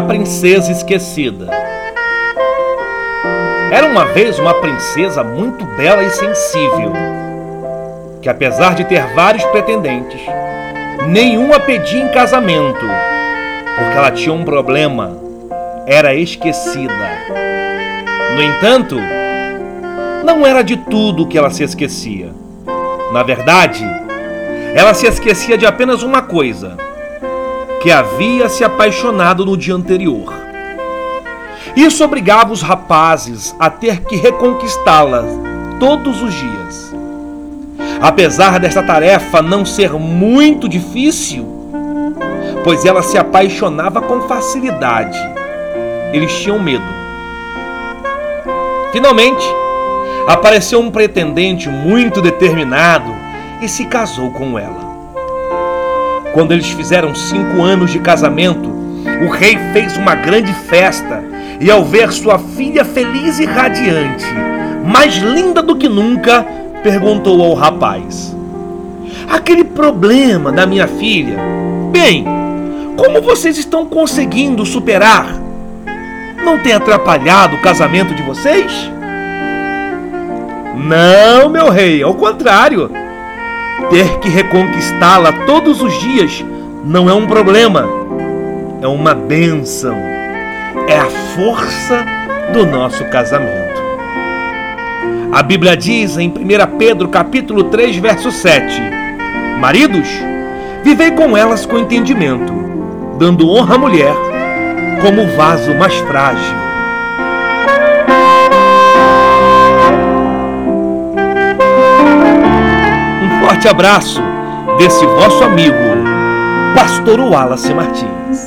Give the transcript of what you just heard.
princesa esquecida. Era uma vez uma princesa muito bela e sensível, que apesar de ter vários pretendentes, nenhum a pedia em casamento, porque ela tinha um problema, era esquecida. No entanto, não era de tudo que ela se esquecia. Na verdade, ela se esquecia de apenas uma coisa: que havia se apaixonado no dia anterior. Isso obrigava os rapazes a ter que reconquistá-la todos os dias. Apesar desta tarefa não ser muito difícil, pois ela se apaixonava com facilidade, eles tinham medo. Finalmente, apareceu um pretendente muito determinado e se casou com ela. Quando eles fizeram cinco anos de casamento, o rei fez uma grande festa e, ao ver sua filha feliz e radiante, mais linda do que nunca, perguntou ao rapaz: Aquele problema da minha filha, bem, como vocês estão conseguindo superar? Não tem atrapalhado o casamento de vocês? Não, meu rei, ao contrário. Ter que reconquistá-la todos os dias não é um problema, é uma bênção. É a força do nosso casamento. A Bíblia diz em 1 Pedro capítulo 3, verso 7: Maridos, vivei com elas com entendimento, dando honra à mulher como o vaso mais frágil forte abraço desse vosso amigo, Pastor Wallace Martins.